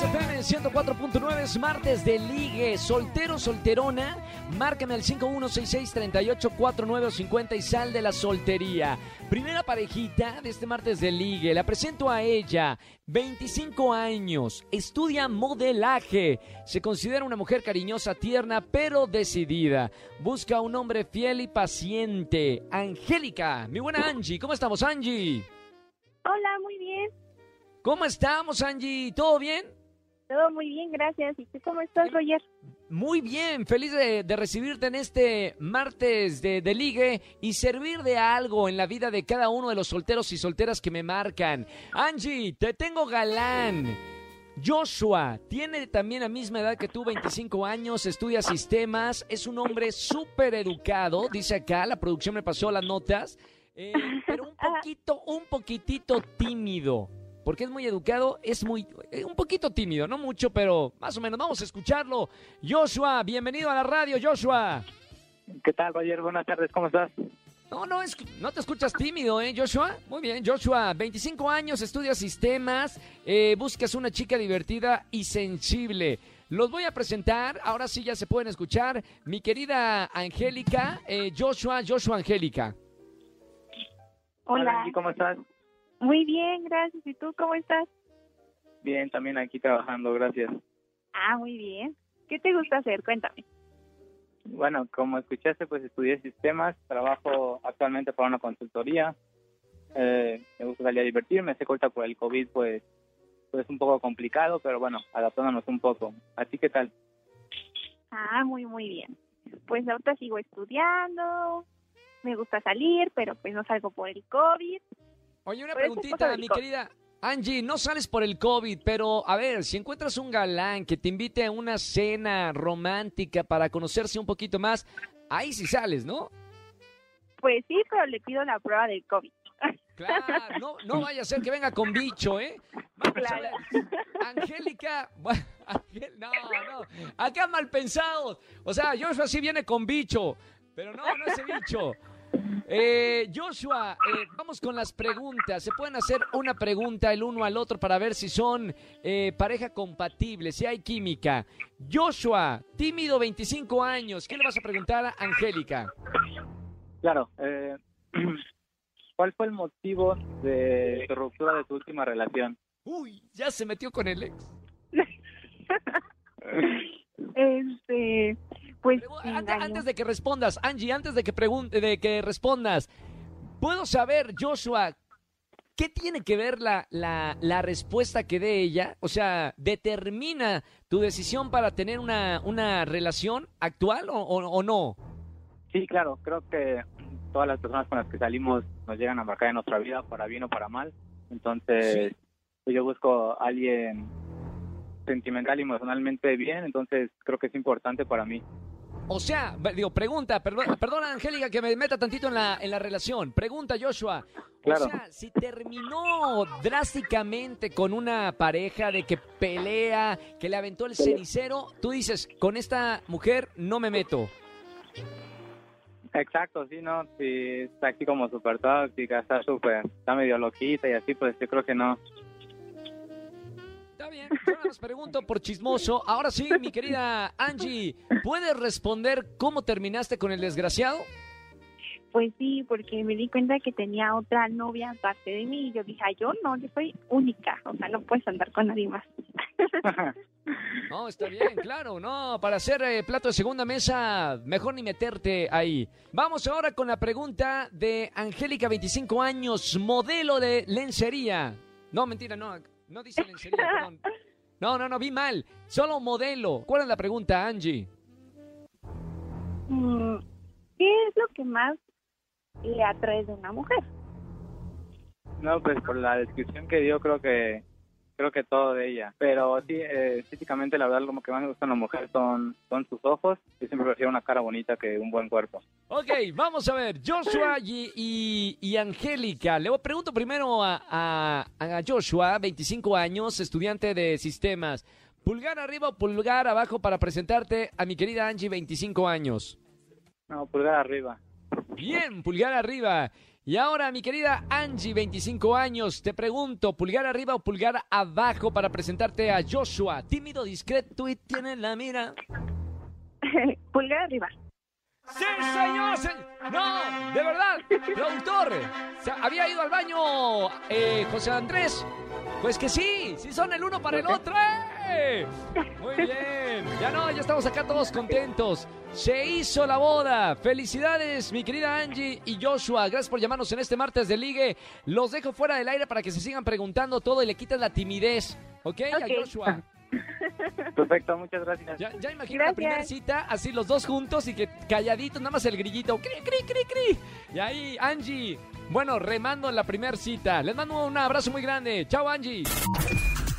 XFM 104.9, es martes de ligue. Soltero, solterona, márcame al 5166-3849 o 50 y sal de la soltería. Primera parejita de este martes de ligue. La presento a ella, 25 años, estudia modelaje. Se considera una mujer cariñosa, tierna, pero decidida. Busca un hombre fiel y paciente. Angélica, mi buena Angie. ¿Cómo estamos, Angie? Hola, muy bien. ¿Cómo estamos, Angie? ¿Todo bien? Todo muy bien, gracias. ¿Y tú cómo estás, Roger? Muy bien, feliz de, de recibirte en este martes de, de ligue y servir de algo en la vida de cada uno de los solteros y solteras que me marcan. Angie, te tengo galán. Joshua tiene también la misma edad que tú, 25 años, estudia sistemas, es un hombre súper educado, dice acá, la producción me pasó las notas, eh, pero un poquito, un poquitito tímido. Porque es muy educado, es muy, eh, un poquito tímido, no mucho, pero más o menos. Vamos a escucharlo. Joshua, bienvenido a la radio, Joshua. ¿Qué tal, Roger? Buenas tardes, ¿cómo estás? No, no, es, no te escuchas tímido, ¿eh, Joshua? Muy bien, Joshua, 25 años, estudias sistemas, eh, buscas una chica divertida y sensible. Los voy a presentar, ahora sí ya se pueden escuchar. Mi querida Angélica, eh, Joshua, Joshua Angélica. Hola. ¿cómo estás? Muy bien, gracias. ¿Y tú cómo estás? Bien, también aquí trabajando, gracias. Ah, muy bien. ¿Qué te gusta hacer? Cuéntame. Bueno, como escuchaste, pues estudié sistemas, trabajo actualmente para una consultoría. Eh, me gusta salir a divertirme, sé corta por el COVID, pues, pues un poco complicado, pero bueno, adaptándonos un poco. ¿A ti qué tal? Ah, muy, muy bien. Pues ahorita sigo estudiando. Me gusta salir, pero pues no salgo por el COVID. Oye, una preguntita, mi querida Angie, no sales por el COVID, pero a ver, si encuentras un galán que te invite a una cena romántica para conocerse un poquito más, ahí sí sales, ¿no? Pues sí, pero le pido la prueba del COVID. Claro, no, no vaya a ser que venga con bicho, ¿eh? Vamos Claro. Angélica, bueno, no, no, acá mal pensados. O sea, Joshua sí viene con bicho, pero no, no ese bicho. Eh, Joshua, eh, vamos con las preguntas. Se pueden hacer una pregunta el uno al otro para ver si son eh, pareja compatible, si hay química. Joshua, tímido, 25 años. ¿Qué le vas a preguntar a Angélica? Claro, eh, ¿cuál fue el motivo de tu ruptura de tu última relación? Uy, ya se metió con el ex. Este, pues Antes, de que respondas, Angie, antes de que pregunte, de que respondas, puedo saber, Joshua, ¿qué tiene que ver la, la, la respuesta que dé ella? O sea, ¿determina tu decisión para tener una, una relación actual o, o- o no? Sí, claro, creo que todas las personas con las que salimos nos llegan a marcar en nuestra vida, para bien o para mal. Entonces, yo busco a alguien sentimental y emocionalmente bien, entonces creo que es importante para mí. O sea, digo, pregunta, perdón, perdona Angélica que me meta tantito en la, en la relación. Pregunta Joshua. Claro. O sea, si terminó drásticamente con una pareja de que pelea, que le aventó el cenicero, tú dices, con esta mujer no me meto. Exacto, sí, ¿no? Si está aquí como súper tóxica, está súper, está medio loquita y así, pues yo creo que no. Nada más pregunto por chismoso. Ahora sí, mi querida Angie, ¿puedes responder cómo terminaste con el desgraciado? Pues sí, porque me di cuenta que tenía otra novia aparte de mí y yo dije, "Ay, yo no, yo soy única, o sea, no puedes andar con nadie más. No, está bien, claro, no, para hacer eh, plato de segunda mesa, mejor ni meterte ahí. Vamos ahora con la pregunta de Angélica, 25 años, modelo de lencería. No, mentira, no, no dice lencería, perdón. No, no, no, vi mal, solo modelo. ¿Cuál es la pregunta, Angie? Mm, ¿Qué es lo que más le atrae de una mujer? No, pues por la descripción que dio creo que creo que todo de ella. Pero sí, eh, físicamente la verdad lo que más me gusta en la mujer son, son sus ojos. Yo siempre prefiero una cara bonita que un buen cuerpo. Ok, vamos a ver, Joshua y, y- y Angélica. Le pregunto primero a, a- a Joshua, 25 años, estudiante de sistemas. ¿Pulgar arriba o pulgar abajo para presentarte a mi querida Angie, 25 años? No, pulgar arriba. Bien, pulgar arriba. Y ahora, mi querida Angie, 25 años, te pregunto, ¿pulgar arriba o pulgar abajo para presentarte a Joshua? Tímido, discreto y tiene la mira. Pulgar arriba. ¡Sí, señor! se- No, de verdad, productor. ¿se- ¿Había ido al baño eh, José Andrés? Pues que sí, sí son el uno para el otro. ¡eh! Muy bien, ya no, ya estamos acá todos contentos. Se hizo la boda. Felicidades, mi querida Angie y Joshua. Gracias por llamarnos en este martes de ligue. Los dejo fuera del aire para que se sigan preguntando todo y le quitas la timidez. ¿Ok? A Ok. Joshua. Perfecto, muchas gracias. Ya, ya imagino la primera cita, así los dos juntos y que calladitos, nada más el grillito. Cri, cri, cri, cri. Y ahí, Angie. Bueno, remando en la primera cita. Les mando un abrazo muy grande. Chao, Angie.